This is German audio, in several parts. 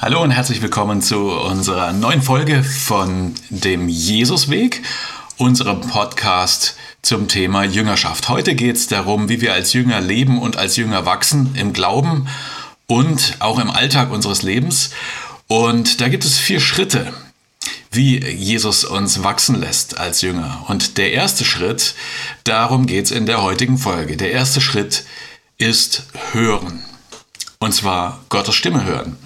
Hallo und herzlich willkommen zu unserer neuen Folge von dem Jesusweg, unserem Podcast zum Thema Jüngerschaft. Heute geht es darum, wie wir als Jünger leben und als Jünger wachsen im Glauben und auch im Alltag unseres Lebens. Und da gibt es vier Schritte, wie Jesus uns wachsen lässt als Jünger. Und der erste Schritt, darum geht es in der heutigen Folge. Der erste Schritt ist hören. Und zwar Gottes Stimme hören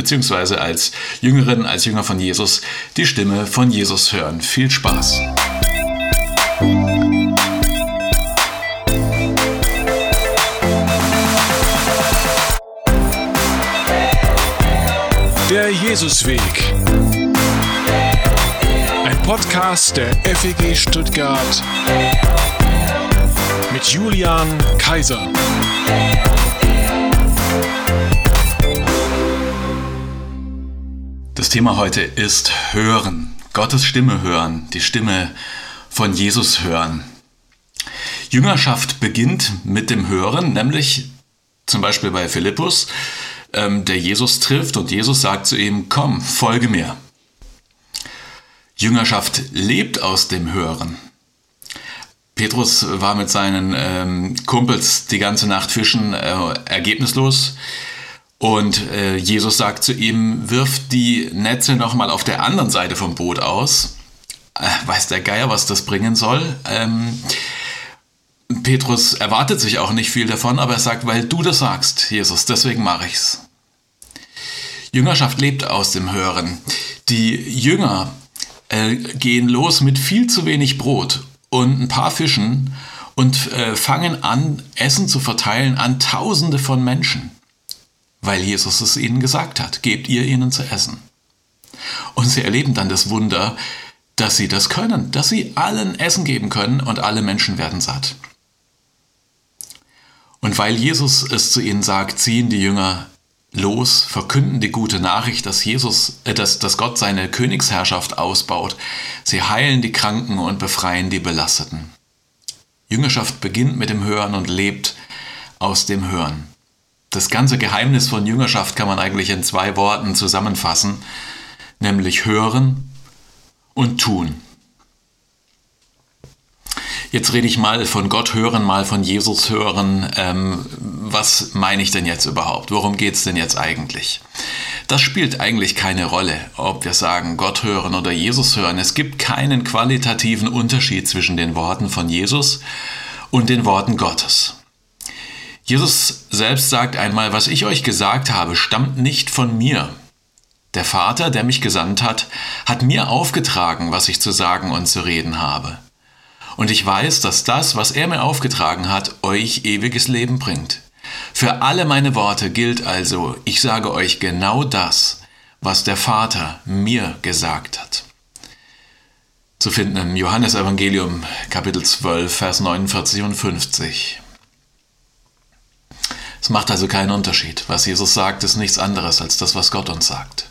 beziehungsweise als Jüngerin, als Jünger von Jesus die Stimme von Jesus hören. Viel Spaß! Der Jesusweg. Ein Podcast der FEG Stuttgart mit Julian Kaiser. Das Thema heute ist Hören. Gottes Stimme hören, die Stimme von Jesus hören. Jüngerschaft beginnt mit dem Hören, nämlich zum Beispiel bei Philippus, ähm, der Jesus trifft und Jesus sagt zu ihm, komm, folge mir. Jüngerschaft lebt aus dem Hören. Petrus war mit seinen ähm, Kumpels die ganze Nacht fischen, äh, ergebnislos. Und äh, Jesus sagt zu ihm, wirf die Netze nochmal auf der anderen Seite vom Boot aus. Äh, weiß der Geier, was das bringen soll. Ähm, Petrus erwartet sich auch nicht viel davon, aber er sagt, weil du das sagst, Jesus, deswegen mache ich's. Jüngerschaft lebt aus dem Hören. Die Jünger äh, gehen los mit viel zu wenig Brot und ein paar Fischen und äh, fangen an, Essen zu verteilen an Tausende von Menschen weil Jesus es ihnen gesagt hat, gebt ihr ihnen zu essen. Und sie erleben dann das Wunder, dass sie das können, dass sie allen Essen geben können und alle Menschen werden satt. Und weil Jesus es zu ihnen sagt, ziehen die Jünger los, verkünden die gute Nachricht, dass Jesus, äh, dass, dass Gott seine Königsherrschaft ausbaut. Sie heilen die Kranken und befreien die Belasteten. Jüngerschaft beginnt mit dem Hören und lebt aus dem Hören. Das ganze Geheimnis von Jüngerschaft kann man eigentlich in zwei Worten zusammenfassen, nämlich hören und tun. Jetzt rede ich mal von Gott hören, mal von Jesus hören. Ähm, was meine ich denn jetzt überhaupt? Worum geht es denn jetzt eigentlich? Das spielt eigentlich keine Rolle, ob wir sagen Gott hören oder Jesus hören. Es gibt keinen qualitativen Unterschied zwischen den Worten von Jesus und den Worten Gottes. Jesus selbst sagt einmal, was ich euch gesagt habe, stammt nicht von mir. Der Vater, der mich gesandt hat, hat mir aufgetragen, was ich zu sagen und zu reden habe. Und ich weiß, dass das, was er mir aufgetragen hat, euch ewiges Leben bringt. Für alle meine Worte gilt also, ich sage euch genau das, was der Vater mir gesagt hat. Zu finden im Johannesevangelium Kapitel 12, Vers 49 und 50. Es macht also keinen Unterschied. Was Jesus sagt, ist nichts anderes als das, was Gott uns sagt.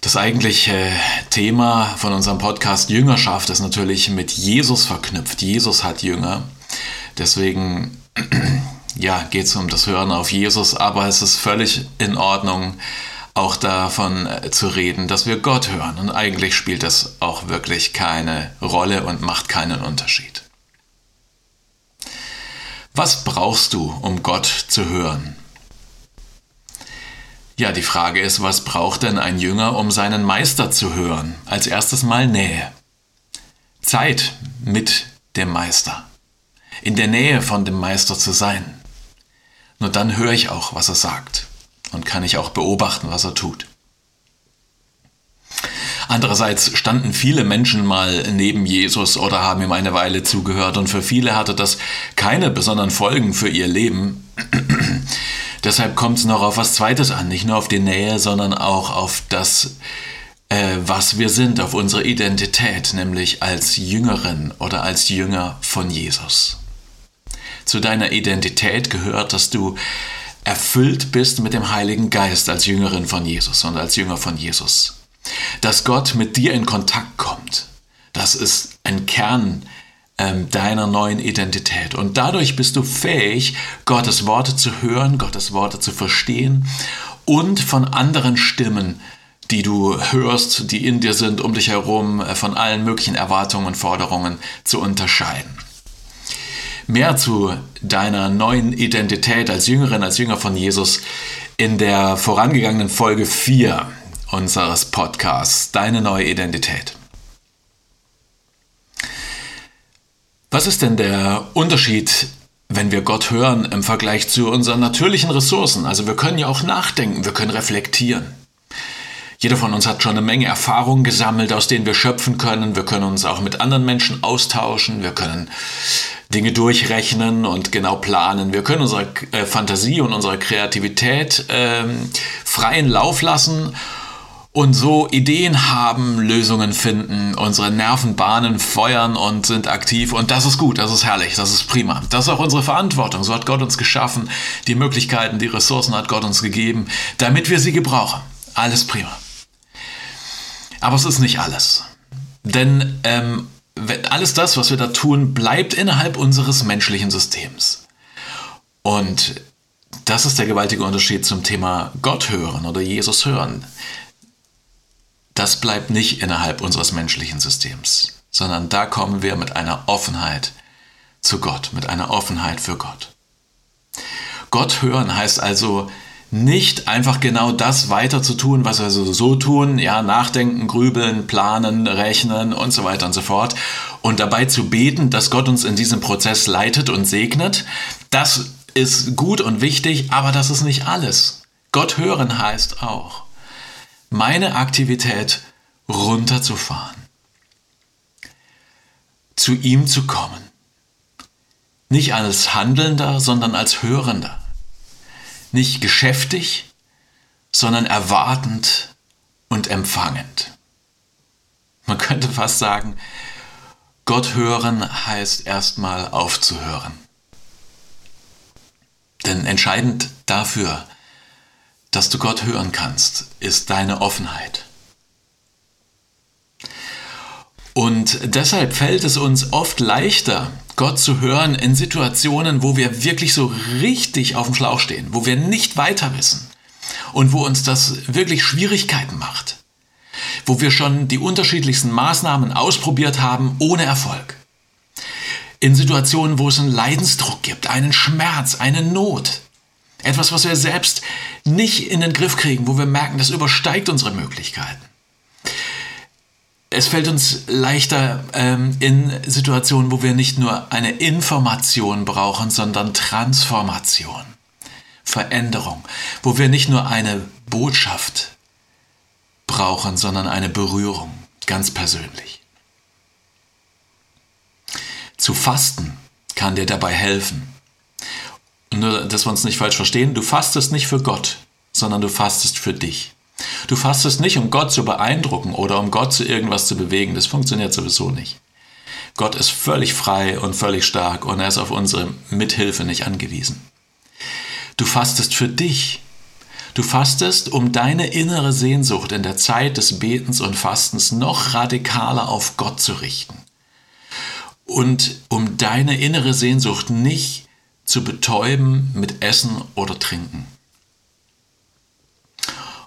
Das eigentliche Thema von unserem Podcast Jüngerschaft ist natürlich mit Jesus verknüpft. Jesus hat Jünger. Deswegen ja, geht es um das Hören auf Jesus, aber es ist völlig in Ordnung, auch davon äh, zu reden, dass wir Gott hören. Und eigentlich spielt das auch wirklich keine Rolle und macht keinen Unterschied. Was brauchst du, um Gott zu hören? Ja, die Frage ist, was braucht denn ein Jünger, um seinen Meister zu hören? Als erstes mal Nähe. Zeit mit dem Meister. In der Nähe von dem Meister zu sein. Nur dann höre ich auch, was er sagt und kann ich auch beobachten, was er tut. Andererseits standen viele Menschen mal neben Jesus oder haben ihm eine Weile zugehört und für viele hatte das keine besonderen Folgen für ihr Leben. Deshalb kommt es noch auf was Zweites an, nicht nur auf die Nähe, sondern auch auf das, äh, was wir sind, auf unsere Identität, nämlich als Jüngerin oder als Jünger von Jesus. Zu deiner Identität gehört, dass du erfüllt bist mit dem Heiligen Geist als Jüngerin von Jesus und als Jünger von Jesus dass Gott mit dir in Kontakt kommt. Das ist ein Kern ähm, deiner neuen Identität. Und dadurch bist du fähig, Gottes Worte zu hören, Gottes Worte zu verstehen und von anderen Stimmen, die du hörst, die in dir sind, um dich herum, äh, von allen möglichen Erwartungen und Forderungen zu unterscheiden. Mehr zu deiner neuen Identität als Jüngerin, als Jünger von Jesus in der vorangegangenen Folge 4 unseres Podcasts, Deine neue Identität. Was ist denn der Unterschied, wenn wir Gott hören im Vergleich zu unseren natürlichen Ressourcen? Also wir können ja auch nachdenken, wir können reflektieren. Jeder von uns hat schon eine Menge Erfahrungen gesammelt, aus denen wir schöpfen können. Wir können uns auch mit anderen Menschen austauschen. Wir können Dinge durchrechnen und genau planen. Wir können unsere äh, Fantasie und unsere Kreativität ähm, freien Lauf lassen und so Ideen haben, Lösungen finden, unsere Nervenbahnen feuern und sind aktiv. Und das ist gut, das ist herrlich, das ist prima. Das ist auch unsere Verantwortung. So hat Gott uns geschaffen. Die Möglichkeiten, die Ressourcen hat Gott uns gegeben, damit wir sie gebrauchen. Alles prima. Aber es ist nicht alles. Denn ähm, alles das, was wir da tun, bleibt innerhalb unseres menschlichen Systems. Und das ist der gewaltige Unterschied zum Thema Gott hören oder Jesus hören. Das bleibt nicht innerhalb unseres menschlichen Systems, sondern da kommen wir mit einer Offenheit zu Gott, mit einer Offenheit für Gott. Gott hören heißt also, nicht einfach genau das weiter zu tun, was wir so tun, ja, nachdenken, grübeln, planen, rechnen und so weiter und so fort. Und dabei zu beten, dass Gott uns in diesem Prozess leitet und segnet, das ist gut und wichtig, aber das ist nicht alles. Gott hören heißt auch, meine Aktivität runterzufahren, zu ihm zu kommen. Nicht als Handelnder, sondern als Hörender nicht geschäftig, sondern erwartend und empfangend. Man könnte fast sagen, Gott hören heißt erstmal aufzuhören. Denn entscheidend dafür, dass du Gott hören kannst, ist deine Offenheit. Und deshalb fällt es uns oft leichter, Gott zu hören in Situationen, wo wir wirklich so richtig auf dem Schlauch stehen, wo wir nicht weiter wissen und wo uns das wirklich Schwierigkeiten macht, wo wir schon die unterschiedlichsten Maßnahmen ausprobiert haben ohne Erfolg. In Situationen, wo es einen Leidensdruck gibt, einen Schmerz, eine Not, etwas, was wir selbst nicht in den Griff kriegen, wo wir merken, das übersteigt unsere Möglichkeiten es fällt uns leichter ähm, in Situationen, wo wir nicht nur eine Information brauchen, sondern Transformation, Veränderung, wo wir nicht nur eine Botschaft brauchen, sondern eine Berührung, ganz persönlich. Zu fasten kann dir dabei helfen. Nur, dass wir uns nicht falsch verstehen, du fastest nicht für Gott, sondern du fastest für dich. Du fastest nicht, um Gott zu beeindrucken oder um Gott zu irgendwas zu bewegen. Das funktioniert sowieso nicht. Gott ist völlig frei und völlig stark und er ist auf unsere Mithilfe nicht angewiesen. Du fastest für dich. Du fastest, um deine innere Sehnsucht in der Zeit des Betens und Fastens noch radikaler auf Gott zu richten. Und um deine innere Sehnsucht nicht zu betäuben mit Essen oder Trinken.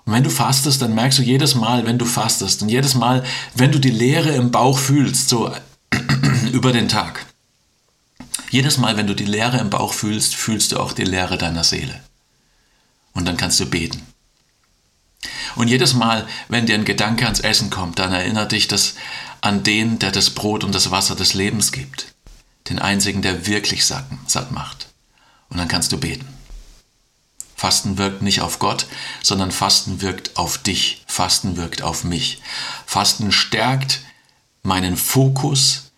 Und wenn du fastest, dann merkst du jedes Mal, wenn du fastest und jedes Mal, wenn du die Leere im Bauch fühlst, so über den Tag. Jedes Mal, wenn du die Leere im Bauch fühlst, fühlst du auch die Leere deiner Seele. Und dann kannst du beten. Und jedes Mal, wenn dir ein Gedanke ans Essen kommt, dann erinnert dich das an den, der das Brot und das Wasser des Lebens gibt. Den einzigen, der wirklich satt macht. Und dann kannst du beten. Fasten wirkt nicht auf Gott, sondern Fasten wirkt auf dich. Fasten wirkt auf mich. Fasten stärkt meinen Fokus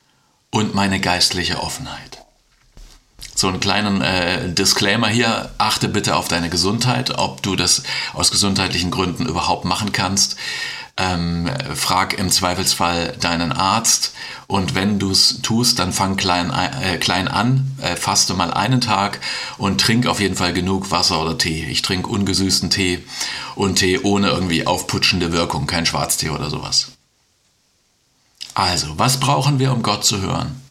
und meine geistliche Offenheit. So einen kleinen äh, Disclaimer hier, achte bitte auf deine Gesundheit, ob du das aus gesundheitlichen Gründen überhaupt machen kannst. Ähm, frag im Zweifelsfall deinen Arzt und wenn du es tust, dann fang klein, äh, klein an, äh, faste mal einen Tag und trink auf jeden Fall genug Wasser oder Tee. Ich trinke ungesüßten Tee und Tee ohne irgendwie aufputschende Wirkung, kein Schwarztee oder sowas. Also, was brauchen wir, um Gott zu hören?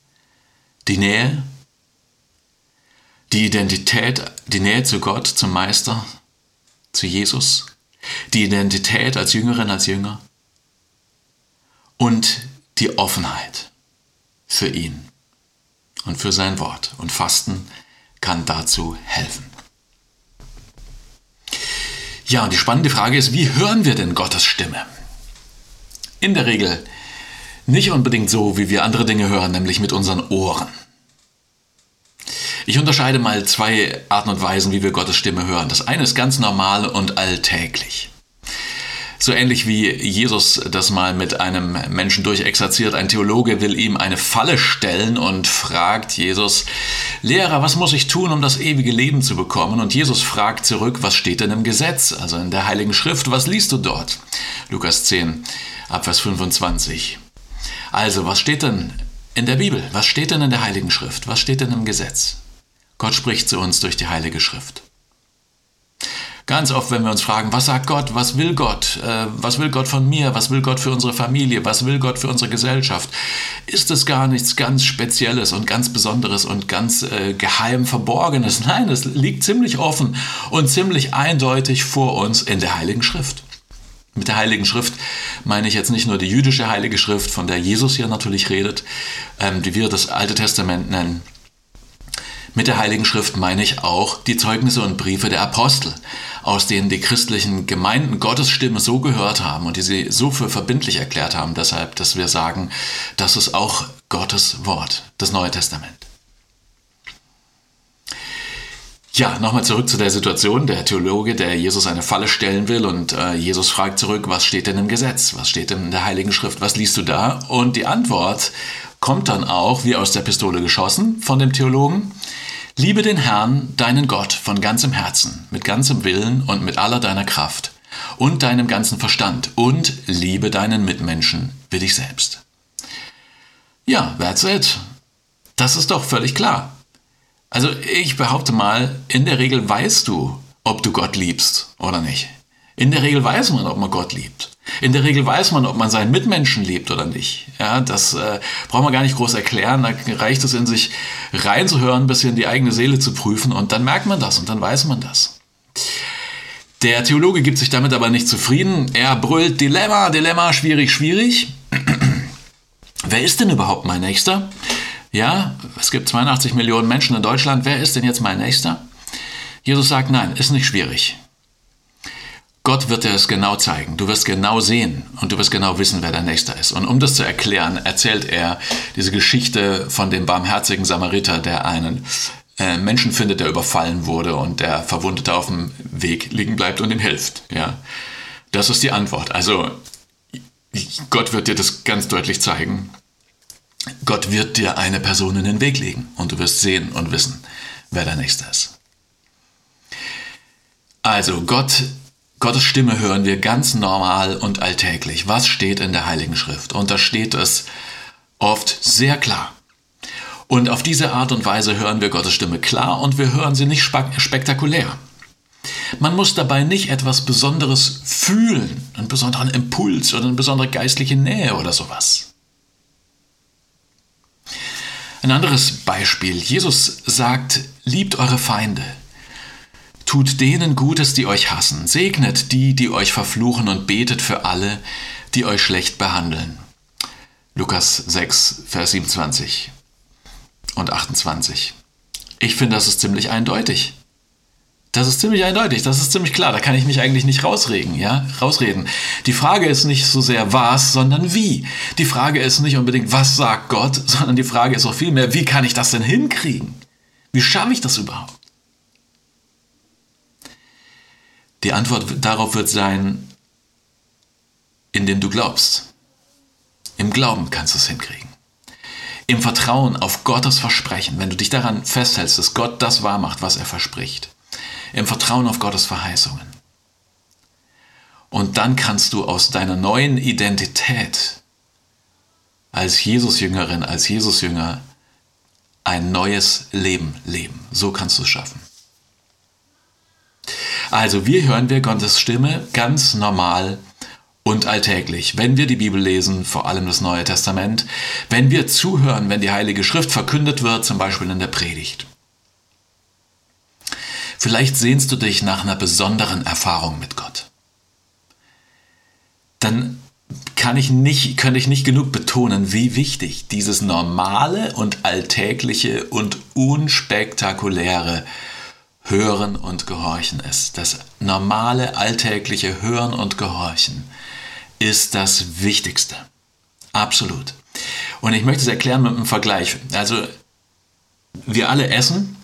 Die Nähe, die Identität, die Nähe zu Gott, zum Meister, zu Jesus, die Identität als Jüngerin, als Jünger und die Offenheit für ihn und für sein Wort. Und Fasten kann dazu helfen. Ja, und die spannende Frage ist, wie hören wir denn Gottes Stimme? In der Regel nicht unbedingt so, wie wir andere Dinge hören, nämlich mit unseren Ohren. Ich unterscheide mal zwei Arten und Weisen, wie wir Gottes Stimme hören. Das eine ist ganz normal und alltäglich. So ähnlich wie Jesus das mal mit einem Menschen durchexerziert. Ein Theologe will ihm eine Falle stellen und fragt Jesus, Lehrer, was muss ich tun, um das ewige Leben zu bekommen? Und Jesus fragt zurück, was steht denn im Gesetz, also in der Heiligen Schrift, was liest du dort? Lukas 10, Abvers 25. Also, was steht denn in der Bibel? Was steht denn in der Heiligen Schrift? Was steht denn im Gesetz? Gott spricht zu uns durch die Heilige Schrift. Ganz oft, wenn wir uns fragen, was sagt Gott, was will Gott, äh, was will Gott von mir, was will Gott für unsere Familie, was will Gott für unsere Gesellschaft, ist es gar nichts ganz Spezielles und ganz Besonderes und ganz äh, geheim Verborgenes. Nein, es liegt ziemlich offen und ziemlich eindeutig vor uns in der Heiligen Schrift. Mit der Heiligen Schrift meine ich jetzt nicht nur die jüdische Heilige Schrift, von der Jesus hier natürlich redet, ähm, die wir das Alte Testament nennen, mit der Heiligen Schrift meine ich auch die Zeugnisse und Briefe der Apostel, aus denen die christlichen Gemeinden Gottes Stimme so gehört haben und die sie so für verbindlich erklärt haben, deshalb, dass wir sagen, das ist auch Gottes Wort, das Neue Testament. Ja, nochmal zurück zu der Situation. Der Theologe, der Jesus eine Falle stellen will und äh, Jesus fragt zurück, was steht denn im Gesetz? Was steht denn in der Heiligen Schrift? Was liest du da? Und die Antwort kommt dann auch, wie aus der Pistole geschossen, von dem Theologen. Liebe den Herrn, deinen Gott, von ganzem Herzen, mit ganzem Willen und mit aller deiner Kraft und deinem ganzen Verstand und liebe deinen Mitmenschen wie dich selbst. Ja, that's it. Das ist doch völlig klar. Also ich behaupte mal, in der Regel weißt du, ob du Gott liebst oder nicht. In der Regel weiß man, ob man Gott liebt. In der Regel weiß man, ob man seinen Mitmenschen liebt oder nicht. Ja, das äh, braucht man gar nicht groß erklären. Da reicht es in sich reinzuhören, ein bisschen die eigene Seele zu prüfen und dann merkt man das und dann weiß man das. Der Theologe gibt sich damit aber nicht zufrieden. Er brüllt Dilemma, Dilemma, schwierig, schwierig. Wer ist denn überhaupt mein Nächster? Ja, es gibt 82 Millionen Menschen in Deutschland. Wer ist denn jetzt mein Nächster? Jesus sagt, nein, ist nicht schwierig. Gott wird dir es genau zeigen. Du wirst genau sehen und du wirst genau wissen, wer dein Nächster ist. Und um das zu erklären, erzählt er diese Geschichte von dem barmherzigen Samariter, der einen äh, Menschen findet, der überfallen wurde und der Verwundete auf dem Weg liegen bleibt und ihm hilft. Ja, das ist die Antwort. Also Gott wird dir das ganz deutlich zeigen. Gott wird dir eine Person in den Weg legen und du wirst sehen und wissen, wer dein Nächster ist. Also Gott Gottes Stimme hören wir ganz normal und alltäglich. Was steht in der Heiligen Schrift? Und da steht es oft sehr klar. Und auf diese Art und Weise hören wir Gottes Stimme klar und wir hören sie nicht spektakulär. Man muss dabei nicht etwas Besonderes fühlen, einen besonderen Impuls oder eine besondere geistliche Nähe oder sowas. Ein anderes Beispiel. Jesus sagt, liebt eure Feinde. Tut denen Gutes, die euch hassen, segnet die, die euch verfluchen und betet für alle, die euch schlecht behandeln. Lukas 6, Vers 27 und 28. Ich finde, das ist ziemlich eindeutig. Das ist ziemlich eindeutig, das ist ziemlich klar, da kann ich mich eigentlich nicht rausregen, ja, rausreden. Die Frage ist nicht so sehr was, sondern wie. Die Frage ist nicht unbedingt, was sagt Gott, sondern die Frage ist auch vielmehr, wie kann ich das denn hinkriegen? Wie schaffe ich das überhaupt? Die Antwort darauf wird sein, indem du glaubst. Im Glauben kannst du es hinkriegen. Im Vertrauen auf Gottes Versprechen, wenn du dich daran festhältst, dass Gott das wahrmacht, was er verspricht. Im Vertrauen auf Gottes Verheißungen. Und dann kannst du aus deiner neuen Identität als Jesus-Jüngerin, als Jesus-Jünger ein neues Leben leben. So kannst du es schaffen. Also wie hören wir Gottes Stimme ganz normal und alltäglich, wenn wir die Bibel lesen, vor allem das Neue Testament, wenn wir zuhören, wenn die Heilige Schrift verkündet wird, zum Beispiel in der Predigt. Vielleicht sehnst du dich nach einer besonderen Erfahrung mit Gott. Dann kann ich nicht, kann ich nicht genug betonen, wie wichtig dieses normale und alltägliche und unspektakuläre Hören und Gehorchen ist. Das normale, alltägliche Hören und Gehorchen ist das Wichtigste. Absolut. Und ich möchte es erklären mit einem Vergleich. Also, wir alle essen.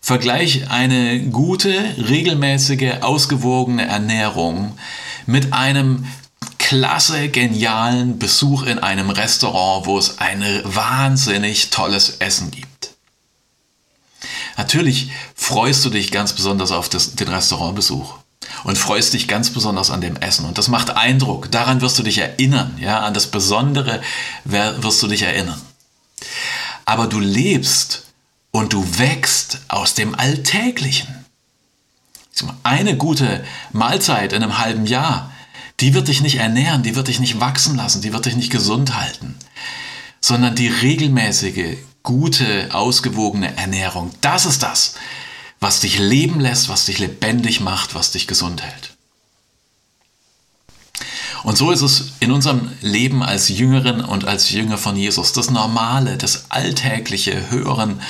Vergleich eine gute, regelmäßige, ausgewogene Ernährung mit einem klasse, genialen Besuch in einem Restaurant, wo es ein wahnsinnig tolles Essen gibt. Natürlich freust du dich ganz besonders auf das, den Restaurantbesuch und freust dich ganz besonders an dem Essen. Und das macht Eindruck. Daran wirst du dich erinnern. Ja? An das Besondere wirst du dich erinnern. Aber du lebst und du wächst aus dem Alltäglichen. Eine gute Mahlzeit in einem halben Jahr, die wird dich nicht ernähren, die wird dich nicht wachsen lassen, die wird dich nicht gesund halten, sondern die regelmäßige, gute, ausgewogene Ernährung, das ist das, was dich leben lässt, was dich lebendig macht, was dich gesund hält. Und so ist es in unserem Leben als Jüngerin und als Jünger von Jesus. Das Normale, das alltägliche Hören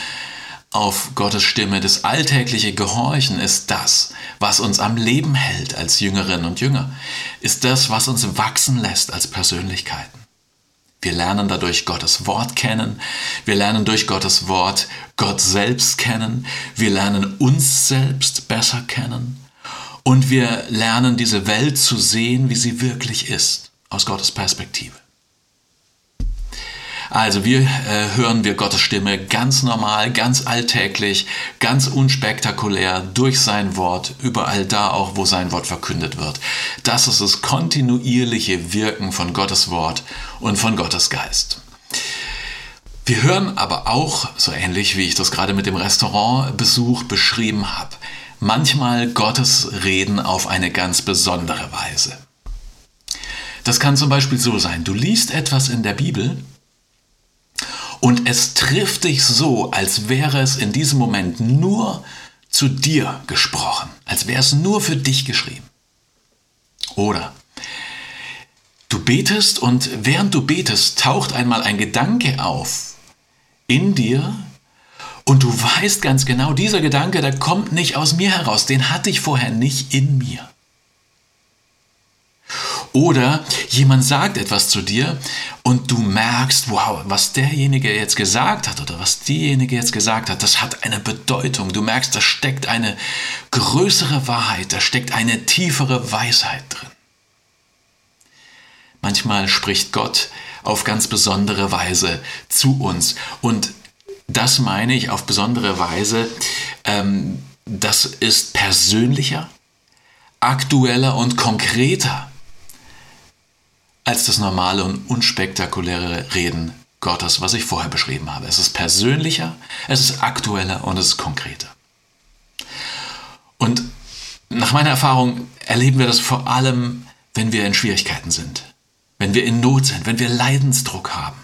auf Gottes Stimme, das alltägliche Gehorchen ist das, was uns am Leben hält als Jüngerinnen und Jünger, ist das, was uns wachsen lässt als Persönlichkeiten. Wir lernen dadurch Gottes Wort kennen. Wir lernen durch Gottes Wort Gott selbst kennen. Wir lernen uns selbst besser kennen. Und wir lernen diese Welt zu sehen, wie sie wirklich ist, aus Gottes Perspektive. Also wir äh, hören wir Gottes Stimme ganz normal, ganz alltäglich, ganz unspektakulär durch sein Wort, überall da auch, wo sein Wort verkündet wird. Das ist das kontinuierliche Wirken von Gottes Wort und von Gottes Geist. Wir hören aber auch, so ähnlich wie ich das gerade mit dem Restaurantbesuch beschrieben habe, manchmal Gottes Reden auf eine ganz besondere Weise. Das kann zum Beispiel so sein, du liest etwas in der Bibel und es trifft dich so, als wäre es in diesem Moment nur zu dir gesprochen, als wäre es nur für dich geschrieben. Oder du betest und während du betest, taucht einmal ein Gedanke auf in dir und du weißt ganz genau, dieser Gedanke, der kommt nicht aus mir heraus, den hatte ich vorher nicht in mir. Oder jemand sagt etwas zu dir und du merkst, wow, was derjenige jetzt gesagt hat oder was diejenige jetzt gesagt hat, das hat eine Bedeutung. Du merkst, da steckt eine größere Wahrheit, da steckt eine tiefere Weisheit drin. Manchmal spricht Gott auf ganz besondere Weise zu uns. Und das meine ich auf besondere Weise. Ähm, das ist persönlicher, aktueller und konkreter als das normale und unspektakuläre Reden Gottes, was ich vorher beschrieben habe. Es ist persönlicher, es ist aktueller und es ist konkreter. Und nach meiner Erfahrung erleben wir das vor allem, wenn wir in Schwierigkeiten sind, wenn wir in Not sind, wenn wir Leidensdruck haben.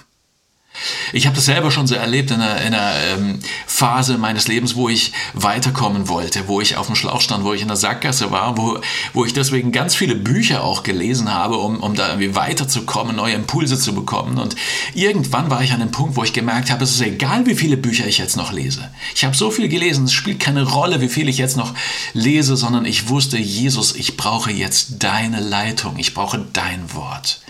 Ich habe das selber schon so erlebt in einer, in einer ähm, Phase meines Lebens, wo ich weiterkommen wollte, wo ich auf dem Schlauch stand, wo ich in der Sackgasse war, wo, wo ich deswegen ganz viele Bücher auch gelesen habe, um, um da irgendwie weiterzukommen, neue Impulse zu bekommen. Und irgendwann war ich an dem Punkt, wo ich gemerkt habe, es ist egal, wie viele Bücher ich jetzt noch lese. Ich habe so viel gelesen, es spielt keine Rolle, wie viel ich jetzt noch lese, sondern ich wusste, Jesus, ich brauche jetzt deine Leitung, ich brauche dein Wort.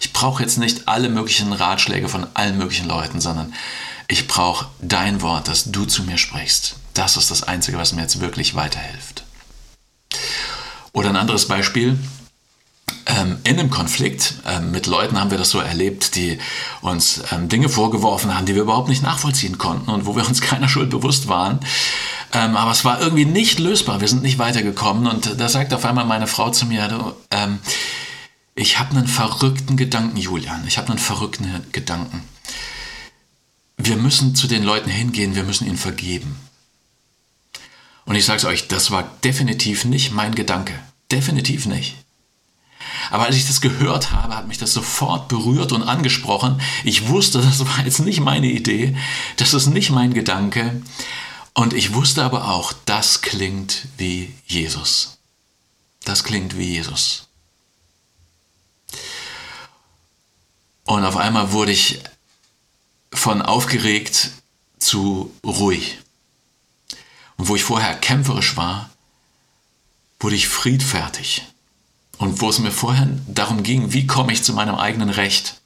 Ich brauche jetzt nicht alle möglichen Ratschläge von allen möglichen Leuten, sondern ich brauche dein Wort, dass du zu mir sprichst. Das ist das Einzige, was mir jetzt wirklich weiterhilft. Oder ein anderes Beispiel. Ähm, in einem Konflikt ähm, mit Leuten haben wir das so erlebt, die uns ähm, Dinge vorgeworfen haben, die wir überhaupt nicht nachvollziehen konnten und wo wir uns keiner Schuld bewusst waren. Aber es war irgendwie nicht lösbar. Wir sind nicht weitergekommen. Und da sagt auf einmal meine Frau zu mir, du, ich habe einen verrückten Gedanken, Julian. Ich habe einen verrückten Gedanken. Wir müssen zu den Leuten hingehen, wir müssen ihnen vergeben. Und ich sage es euch, das war definitiv nicht mein Gedanke. Definitiv nicht. Aber als ich das gehört habe, hat mich das sofort berührt und angesprochen. Ich wusste, das war jetzt nicht meine Idee, das ist nicht mein Gedanke. Und ich wusste aber auch, das klingt wie Jesus. Das klingt wie Jesus. Und auf einmal wurde ich von aufgeregt zu ruhig. Und wo ich vorher kämpferisch war, wurde ich friedfertig. Und wo es mir vorher darum ging, wie komme ich zu meinem eigenen Recht,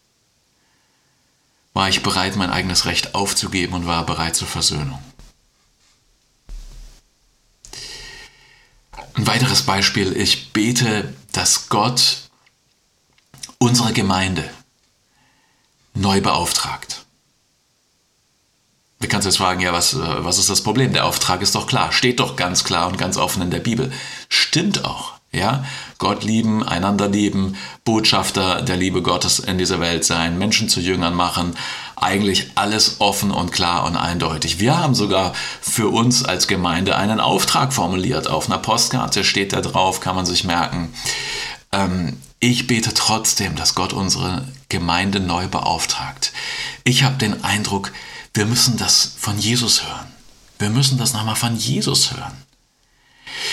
war ich bereit, mein eigenes Recht aufzugeben und war bereit zur Versöhnung. Ein weiteres Beispiel, ich bete, dass Gott unsere Gemeinde neu beauftragt. Wie kannst du jetzt fragen, ja, was, äh, was ist das Problem? Der Auftrag ist doch klar, steht doch ganz klar und ganz offen in der Bibel. Stimmt auch. Ja, Gott lieben, einander lieben, Botschafter der Liebe Gottes in dieser Welt sein, Menschen zu Jüngern machen, eigentlich alles offen und klar und eindeutig. Wir haben sogar für uns als Gemeinde einen Auftrag formuliert. Auf einer Postkarte steht da drauf, kann man sich merken. Ähm, ich bete trotzdem, dass Gott unsere Gemeinde neu beauftragt. Ich habe den Eindruck, wir müssen das von Jesus hören. Wir müssen das nochmal von Jesus hören.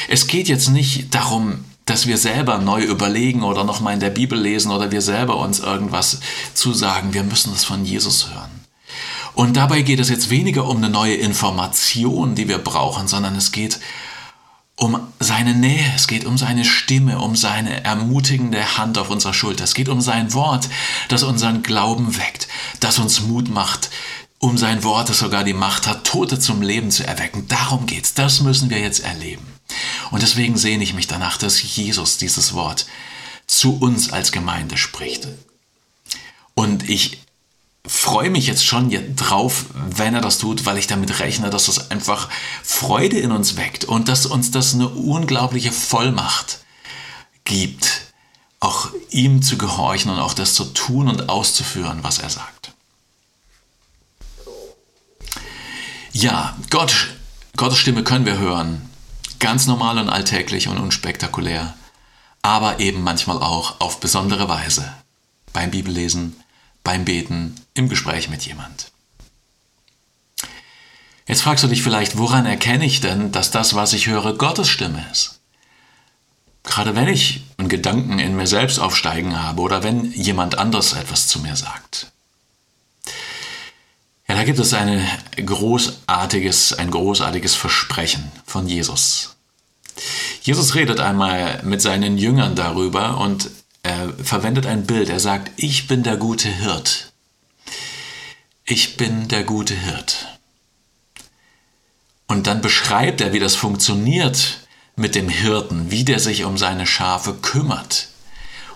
Es geht jetzt nicht darum, dass wir selber neu überlegen oder nochmal in der Bibel lesen oder wir selber uns irgendwas zusagen. Wir müssen das von Jesus hören. Und dabei geht es jetzt weniger um eine neue Information, die wir brauchen, sondern es geht um seine Nähe, es geht um seine Stimme, um seine ermutigende Hand auf unserer Schulter. Es geht um sein Wort, das unseren Glauben weckt, das uns Mut macht, um sein Wort, das sogar die Macht hat, Tote zum Leben zu erwecken. Darum geht's. Das müssen wir jetzt erleben. Und deswegen sehne ich mich danach, dass Jesus dieses Wort zu uns als Gemeinde spricht. Und ich freue mich jetzt schon drauf, wenn er das tut, weil ich damit rechne, dass es einfach Freude in uns weckt und dass uns das eine unglaubliche Vollmacht gibt, auch ihm zu gehorchen und auch das zu tun und auszuführen, was er sagt. Ja, Gott, Gottes Stimme können wir hören, ganz normal und alltäglich und unspektakulär, aber eben manchmal auch auf besondere Weise. Beim Bibellesen, beim Beten, im Gespräch mit jemand. Jetzt fragst du dich vielleicht, woran erkenne ich denn, dass das, was ich höre, Gottes Stimme ist? Gerade wenn ich einen Gedanken in mir selbst aufsteigen habe oder wenn jemand anders etwas zu mir sagt. Ja, da gibt es eine großartiges, ein großartiges Versprechen von Jesus. Jesus redet einmal mit seinen Jüngern darüber und er verwendet ein Bild. Er sagt, ich bin der gute Hirt. Ich bin der gute Hirt. Und dann beschreibt er, wie das funktioniert mit dem Hirten, wie der sich um seine Schafe kümmert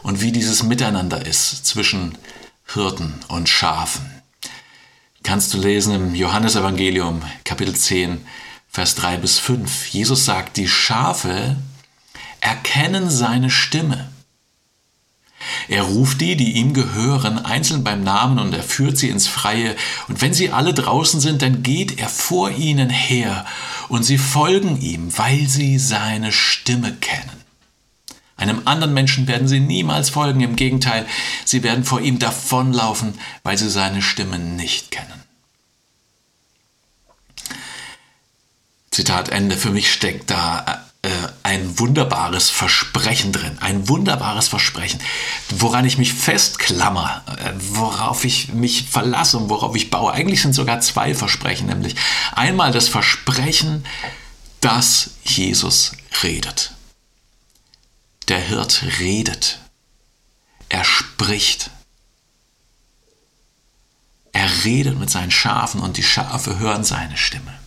und wie dieses Miteinander ist zwischen Hirten und Schafen. Kannst du lesen im Johannesevangelium Kapitel 10, Vers 3 bis 5. Jesus sagt, die Schafe erkennen seine Stimme. Er ruft die, die ihm gehören, einzeln beim Namen und er führt sie ins Freie. Und wenn sie alle draußen sind, dann geht er vor ihnen her und sie folgen ihm, weil sie seine Stimme kennen. Einem anderen Menschen werden sie niemals folgen, im Gegenteil, sie werden vor ihm davonlaufen, weil sie seine Stimme nicht kennen. Zitat Ende. Für mich steckt da äh, ein wunderbares Versprechen drin. Ein wunderbares Versprechen, woran ich mich festklammer, äh, worauf ich mich verlasse und worauf ich baue. Eigentlich sind sogar zwei Versprechen, nämlich einmal das Versprechen, dass Jesus redet. Der Hirt redet. Er spricht. Er redet mit seinen Schafen und die Schafe hören seine Stimme.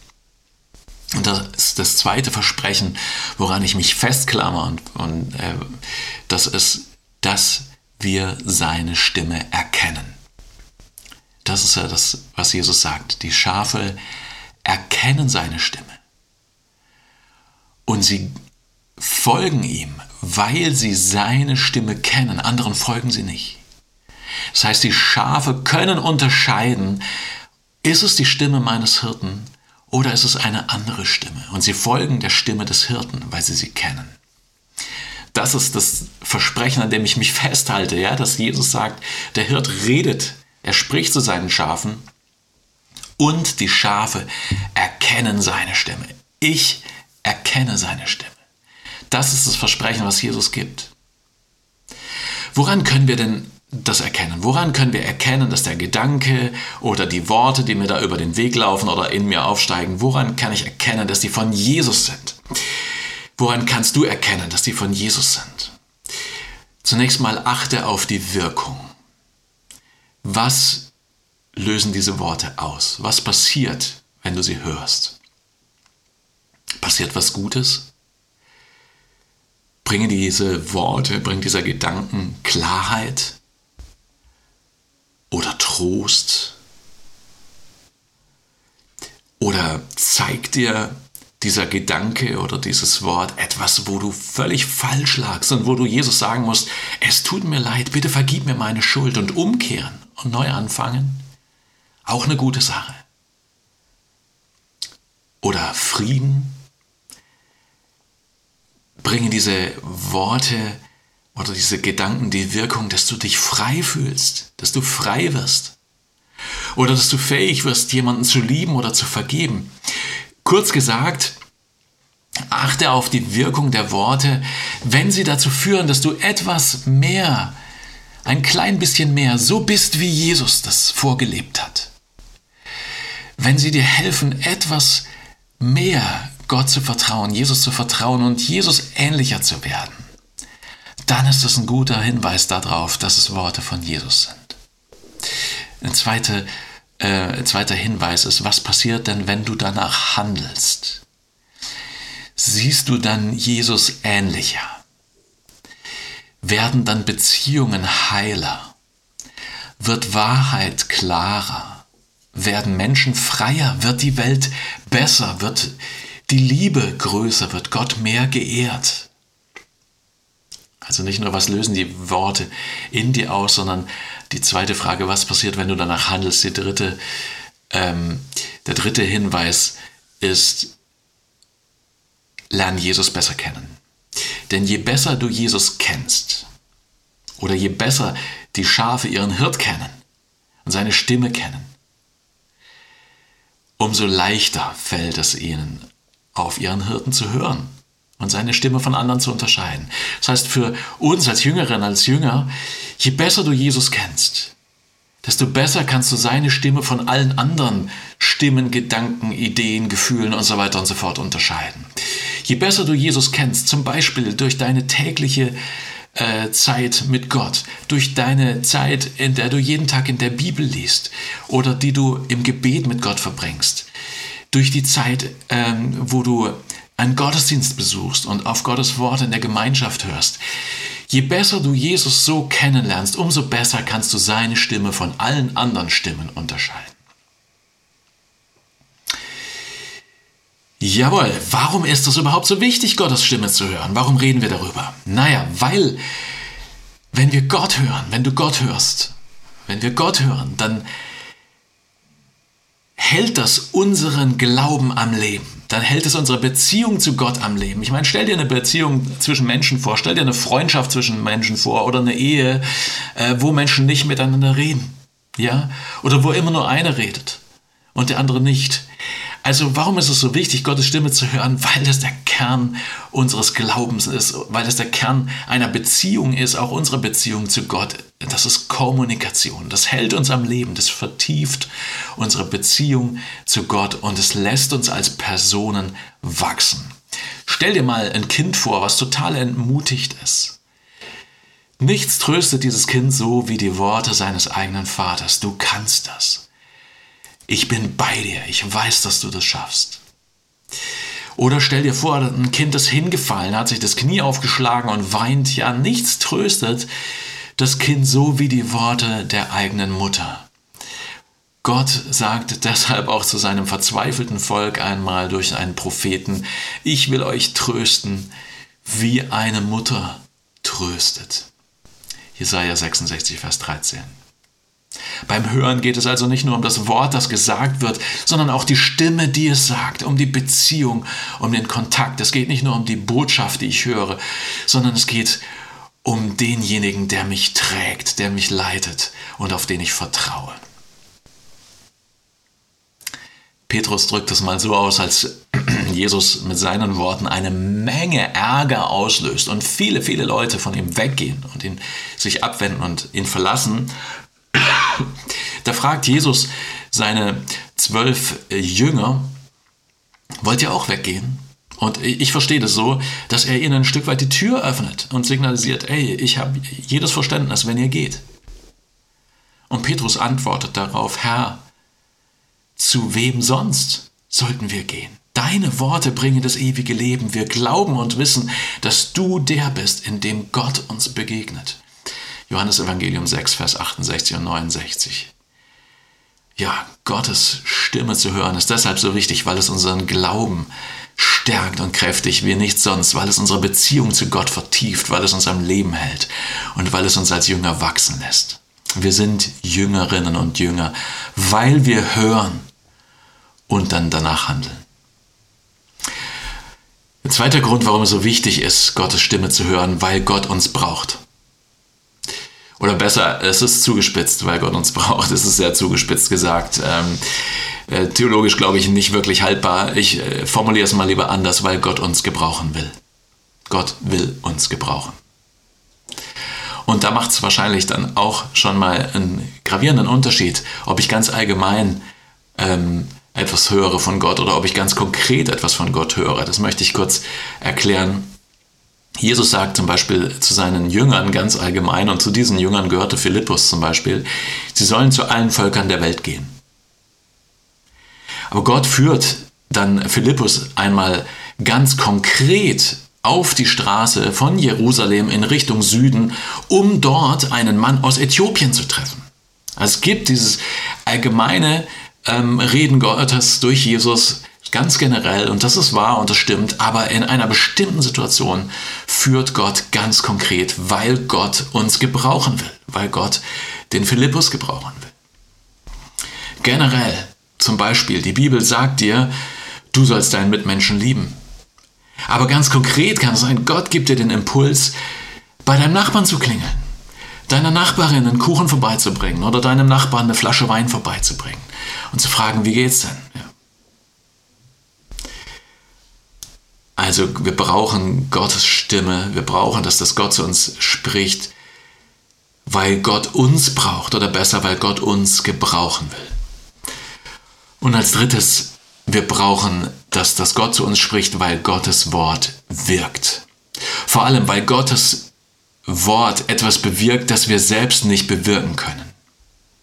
Und das ist das zweite Versprechen, woran ich mich festklammer, und, und äh, das ist, dass wir seine Stimme erkennen. Das ist ja das, was Jesus sagt. Die Schafe erkennen seine Stimme. Und sie folgen ihm, weil sie seine Stimme kennen. Anderen folgen sie nicht. Das heißt, die Schafe können unterscheiden, ist es die Stimme meines Hirten oder ist es eine andere Stimme? Und sie folgen der Stimme des Hirten, weil sie sie kennen. Das ist das Versprechen, an dem ich mich festhalte, ja, dass Jesus sagt, der Hirt redet, er spricht zu seinen Schafen und die Schafe erkennen erkennen seine Stimme. Ich erkenne seine Stimme. Das ist das Versprechen, was Jesus gibt. Woran können wir denn das erkennen? Woran können wir erkennen, dass der Gedanke oder die Worte, die mir da über den Weg laufen oder in mir aufsteigen, woran kann ich erkennen, dass die von Jesus sind? Woran kannst du erkennen, dass die von Jesus sind? Zunächst mal achte auf die Wirkung. Was lösen diese Worte aus? Was passiert, wenn du sie hörst? Passiert was Gutes? Bringen diese Worte, bringen dieser Gedanken Klarheit oder Trost? Oder zeigt dir dieser Gedanke oder dieses Wort etwas, wo du völlig falsch lagst und wo du Jesus sagen musst, es tut mir leid, bitte vergib mir meine Schuld und umkehren und neu anfangen? Auch eine gute Sache. Oder Frieden? Bringen diese Worte oder diese Gedanken die Wirkung, dass du dich frei fühlst, dass du frei wirst? Oder dass du fähig wirst, jemanden zu lieben oder zu vergeben? Kurz gesagt, achte auf die Wirkung der Worte, wenn sie dazu führen, dass du etwas mehr, ein klein bisschen mehr, so bist, wie Jesus das vorgelebt hat. Wenn sie dir helfen, etwas mehr Gott zu vertrauen, Jesus zu vertrauen und Jesus ähnlicher zu werden, dann ist das ein guter Hinweis darauf, dass es Worte von Jesus sind. Ein zweiter, äh, zweiter Hinweis ist, was passiert denn, wenn du danach handelst? Siehst du dann Jesus ähnlicher? Werden dann Beziehungen heiler? Wird Wahrheit klarer? Werden Menschen freier? Wird die Welt besser? Wird die Liebe größer? Wird Gott mehr geehrt? Also nicht nur, was lösen die Worte in dir aus, sondern die zweite Frage, was passiert, wenn du danach handelst? Die dritte, ähm, der dritte Hinweis ist, lern Jesus besser kennen. Denn je besser du Jesus kennst, oder je besser die Schafe ihren Hirt kennen und seine Stimme kennen, umso leichter fällt es ihnen, auf ihren Hirten zu hören und seine Stimme von anderen zu unterscheiden. Das heißt, für uns als Jüngerin, als Jünger, je besser du Jesus kennst, desto besser kannst du seine Stimme von allen anderen Stimmen, Gedanken, Ideen, Gefühlen und so weiter und so fort unterscheiden. Je besser du Jesus kennst, zum Beispiel durch deine tägliche äh, Zeit mit Gott, durch deine Zeit, in der du jeden Tag in der Bibel liest oder die du im Gebet mit Gott verbringst, durch die Zeit, ähm, wo du einen Gottesdienst besuchst und auf Gottes Wort in der Gemeinschaft hörst, je besser du Jesus so kennenlernst, umso besser kannst du seine Stimme von allen anderen Stimmen unterscheiden. Jawohl, warum ist es überhaupt so wichtig, Gottes Stimme zu hören? Warum reden wir darüber? Naja, weil, wenn wir Gott hören, wenn du Gott hörst, wenn wir Gott hören, dann hält das unseren Glauben am Leben. Dann hält es unsere Beziehung zu Gott am Leben. Ich meine, stell dir eine Beziehung zwischen Menschen vor, stell dir eine Freundschaft zwischen Menschen vor oder eine Ehe, äh, wo Menschen nicht miteinander reden. Ja? Oder wo immer nur einer redet und der andere nicht. Also warum ist es so wichtig, Gottes Stimme zu hören? Weil das der Kern unseres Glaubens ist, weil das der Kern einer Beziehung ist, auch unsere Beziehung zu Gott. Das ist Kommunikation. Das hält uns am Leben, das vertieft unsere Beziehung zu Gott und es lässt uns als Personen wachsen. Stell dir mal ein Kind vor, was total entmutigt ist. Nichts tröstet dieses Kind so wie die Worte seines eigenen Vaters. Du kannst das ich bin bei dir, ich weiß, dass du das schaffst. Oder stell dir vor, ein Kind ist hingefallen, hat sich das Knie aufgeschlagen und weint, ja, nichts tröstet das Kind so wie die Worte der eigenen Mutter. Gott sagt deshalb auch zu seinem verzweifelten Volk einmal durch einen Propheten, ich will euch trösten, wie eine Mutter tröstet. Jesaja 66, Vers 13. Beim Hören geht es also nicht nur um das Wort, das gesagt wird, sondern auch die Stimme, die es sagt, um die Beziehung, um den Kontakt. Es geht nicht nur um die Botschaft, die ich höre, sondern es geht um denjenigen, der mich trägt, der mich leitet und auf den ich vertraue. Petrus drückt es mal so aus, als Jesus mit seinen Worten eine Menge Ärger auslöst und viele, viele Leute von ihm weggehen und ihn sich abwenden und ihn verlassen. Da fragt Jesus seine zwölf Jünger, wollt ihr auch weggehen? Und ich verstehe das so, dass er ihnen ein Stück weit die Tür öffnet und signalisiert, ey, ich habe jedes Verständnis, wenn ihr geht. Und Petrus antwortet darauf, Herr, zu wem sonst sollten wir gehen? Deine Worte bringen das ewige Leben. Wir glauben und wissen, dass du der bist, in dem Gott uns begegnet. Johannes Evangelium 6, Vers 68 und 69. Ja, Gottes Stimme zu hören ist deshalb so wichtig, weil es unseren Glauben stärkt und kräftig wie nichts sonst, weil es unsere Beziehung zu Gott vertieft, weil es uns am Leben hält und weil es uns als Jünger wachsen lässt. Wir sind Jüngerinnen und Jünger, weil wir hören und dann danach handeln. Der zweite Grund, warum es so wichtig ist, Gottes Stimme zu hören, weil Gott uns braucht. Oder besser, es ist zugespitzt, weil Gott uns braucht. Es ist sehr zugespitzt gesagt. Ähm, äh, theologisch glaube ich nicht wirklich haltbar. Ich äh, formuliere es mal lieber anders, weil Gott uns gebrauchen will. Gott will uns gebrauchen. Und da macht es wahrscheinlich dann auch schon mal einen gravierenden Unterschied, ob ich ganz allgemein ähm, etwas höre von Gott oder ob ich ganz konkret etwas von Gott höre. Das möchte ich kurz erklären. Jesus sagt zum Beispiel zu seinen Jüngern ganz allgemein, und zu diesen Jüngern gehörte Philippus zum Beispiel, sie sollen zu allen Völkern der Welt gehen. Aber Gott führt dann Philippus einmal ganz konkret auf die Straße von Jerusalem in Richtung Süden, um dort einen Mann aus Äthiopien zu treffen. Also es gibt dieses allgemeine ähm, Reden Gottes durch Jesus ganz generell, und das ist wahr und das stimmt, aber in einer bestimmten Situation führt Gott ganz konkret, weil Gott uns gebrauchen will, weil Gott den Philippus gebrauchen will. Generell zum Beispiel, die Bibel sagt dir, du sollst deinen Mitmenschen lieben. Aber ganz konkret kann es sein, Gott gibt dir den Impuls, bei deinem Nachbarn zu klingeln, deiner Nachbarin einen Kuchen vorbeizubringen oder deinem Nachbarn eine Flasche Wein vorbeizubringen und zu fragen, wie geht's denn? Ja. Also wir brauchen Gottes Stimme, wir brauchen, dass das Gott zu uns spricht, weil Gott uns braucht oder besser, weil Gott uns gebrauchen will. Und als drittes, wir brauchen, dass das Gott zu uns spricht, weil Gottes Wort wirkt. Vor allem, weil Gottes Wort etwas bewirkt, das wir selbst nicht bewirken können.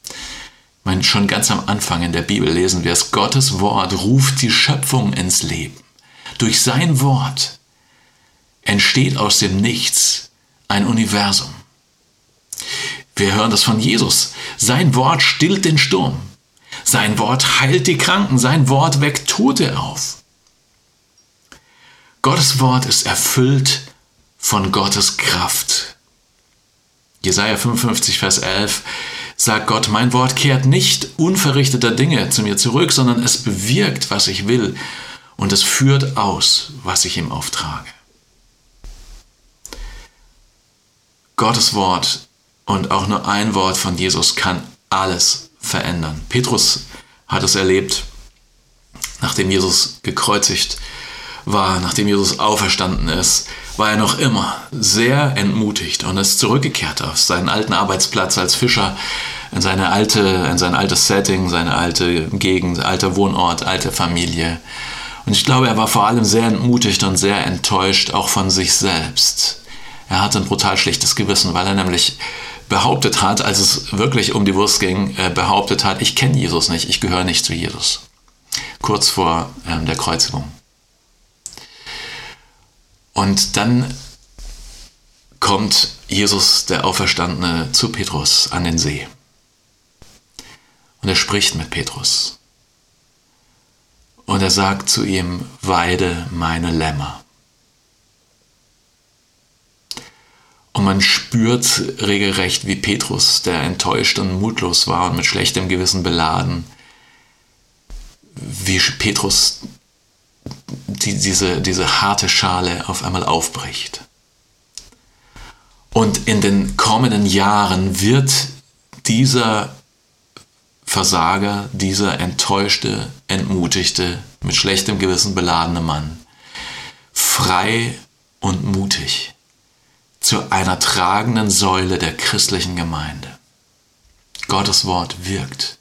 Ich meine, schon ganz am Anfang in der Bibel lesen wir es, Gottes Wort ruft die Schöpfung ins Leben. Durch sein Wort entsteht aus dem Nichts ein Universum. Wir hören das von Jesus. Sein Wort stillt den Sturm. Sein Wort heilt die Kranken, sein Wort weckt Tote auf. Gottes Wort ist erfüllt von Gottes Kraft. Jesaja 55, Vers 11 sagt Gott, mein Wort kehrt nicht unverrichteter Dinge zu mir zurück, sondern es bewirkt, was ich will und es führt aus, was ich ihm auftrage. Gottes Wort und auch nur ein Wort von Jesus kann alles verändern. Petrus hat es erlebt, nachdem Jesus gekreuzigt war, nachdem Jesus auferstanden ist, war er noch immer sehr entmutigt und ist zurückgekehrt auf seinen alten Arbeitsplatz als Fischer, in seine alte, in sein altes Setting, seine alte Gegend, alter Wohnort, alte Familie. Und ich glaube, er war vor allem sehr entmutigt und sehr enttäuscht, auch von sich selbst. Er hatte ein brutal schlechtes Gewissen, weil er nämlich behauptet hat, als es wirklich um die Wurst ging, äh, behauptet hat, ich kenne Jesus nicht, ich gehöre nicht zu Jesus. Kurz vor ähm, der Kreuzigung. Und dann kommt Jesus, der Auferstandene, zu Petrus an den See. Und er spricht mit Petrus. Und er sagt zu ihm, weide meine Lämmer. Und man spürt regelrecht, wie Petrus, der enttäuscht und mutlos war und mit schlechtem Gewissen beladen, wie Petrus die, diese, diese harte Schale auf einmal aufbricht. Und in den kommenden Jahren wird dieser Versager, dieser enttäuschte, entmutigte, mit schlechtem Gewissen beladene Mann frei und mutig zu einer tragenden Säule der christlichen Gemeinde. Gottes Wort wirkt.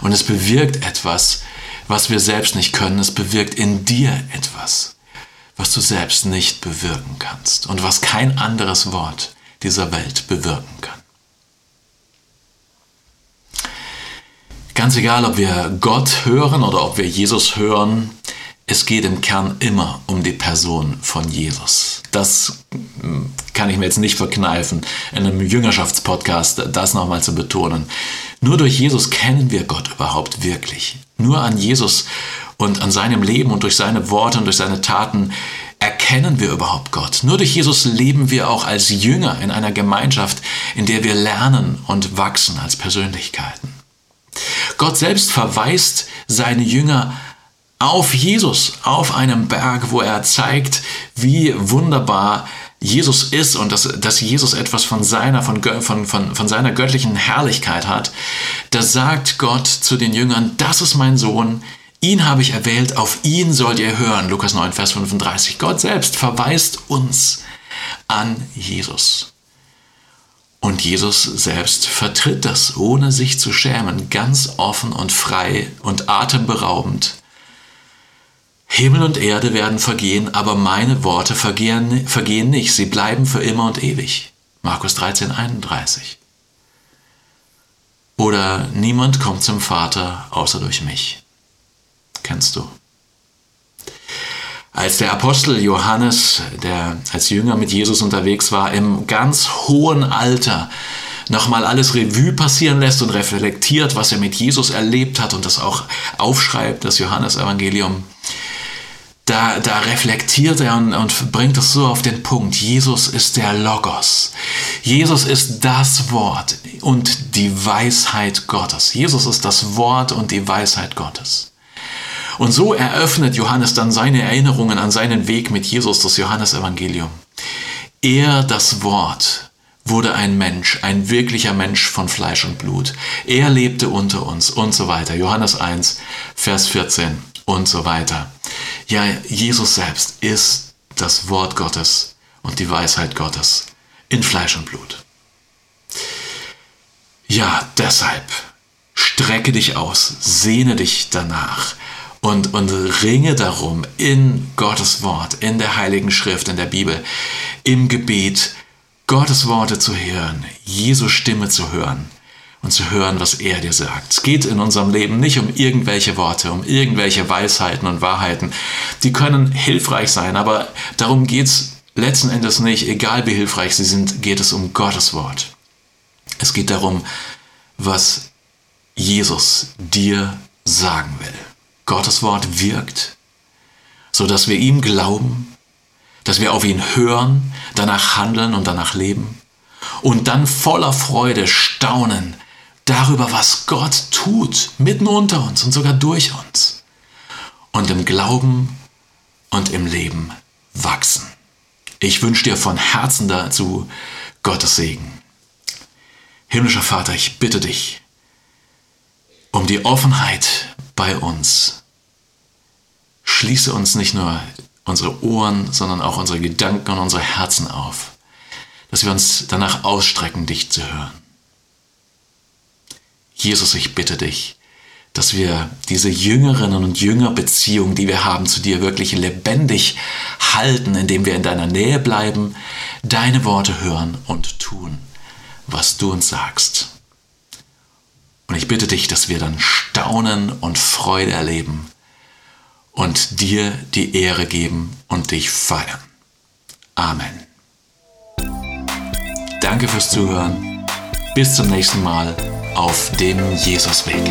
Und es bewirkt etwas, was wir selbst nicht können. Es bewirkt in dir etwas, was du selbst nicht bewirken kannst und was kein anderes Wort dieser Welt bewirken kann. Ganz egal, ob wir Gott hören oder ob wir Jesus hören, es geht im Kern immer um die Person von Jesus. Das hm, kann ich mir jetzt nicht verkneifen, in einem Jüngerschaftspodcast das nochmal zu betonen. Nur durch Jesus kennen wir Gott überhaupt wirklich. Nur an Jesus und an seinem Leben und durch seine Worte und durch seine Taten erkennen wir überhaupt Gott. Nur durch Jesus leben wir auch als Jünger in einer Gemeinschaft, in der wir lernen und wachsen als Persönlichkeiten. Gott selbst verweist seine Jünger auf Jesus, auf einem Berg, wo er zeigt, wie wunderbar Jesus ist und dass, dass Jesus etwas von seiner, von, von, von, von seiner göttlichen Herrlichkeit hat, da sagt Gott zu den Jüngern, das ist mein Sohn, ihn habe ich erwählt, auf ihn sollt ihr hören. Lukas 9, Vers 35. Gott selbst verweist uns an Jesus. Und Jesus selbst vertritt das, ohne sich zu schämen, ganz offen und frei und atemberaubend Himmel und Erde werden vergehen, aber meine Worte vergehen, vergehen nicht, sie bleiben für immer und ewig. Markus 13, 31. Oder niemand kommt zum Vater außer durch mich. Kennst du? Als der Apostel Johannes, der als Jünger mit Jesus unterwegs war, im ganz hohen Alter nochmal alles Revue passieren lässt und reflektiert, was er mit Jesus erlebt hat und das auch aufschreibt, das Johannesevangelium, da, da reflektiert er und, und bringt es so auf den Punkt. Jesus ist der Logos. Jesus ist das Wort und die Weisheit Gottes. Jesus ist das Wort und die Weisheit Gottes. Und so eröffnet Johannes dann seine Erinnerungen an seinen Weg mit Jesus, das Johannesevangelium. Er, das Wort, wurde ein Mensch, ein wirklicher Mensch von Fleisch und Blut. Er lebte unter uns und so weiter. Johannes 1, Vers 14 und so weiter. Ja, Jesus selbst ist das Wort Gottes und die Weisheit Gottes in Fleisch und Blut. Ja, deshalb strecke dich aus, sehne dich danach und, und ringe darum, in Gottes Wort, in der Heiligen Schrift, in der Bibel, im Gebet, Gottes Worte zu hören, Jesu Stimme zu hören und zu hören, was er dir sagt. Es geht in unserem Leben nicht um irgendwelche Worte, um irgendwelche Weisheiten und Wahrheiten. Die können hilfreich sein, aber darum geht es letzten Endes nicht. Egal wie hilfreich sie sind, geht es um Gottes Wort. Es geht darum, was Jesus dir sagen will. Gottes Wort wirkt, so dass wir ihm glauben, dass wir auf ihn hören, danach handeln und danach leben und dann voller Freude staunen, darüber, was Gott tut, mitten unter uns und sogar durch uns. Und im Glauben und im Leben wachsen. Ich wünsche dir von Herzen dazu Gottes Segen. Himmlischer Vater, ich bitte dich um die Offenheit bei uns. Schließe uns nicht nur unsere Ohren, sondern auch unsere Gedanken und unsere Herzen auf, dass wir uns danach ausstrecken, dich zu hören. Jesus, ich bitte dich, dass wir diese Jüngerinnen und Jüngerbeziehung, die wir haben zu dir, wirklich lebendig halten, indem wir in deiner Nähe bleiben, deine Worte hören und tun, was du uns sagst. Und ich bitte dich, dass wir dann Staunen und Freude erleben und dir die Ehre geben und dich feiern. Amen. Danke fürs Zuhören. Bis zum nächsten Mal auf dem Jesusweg.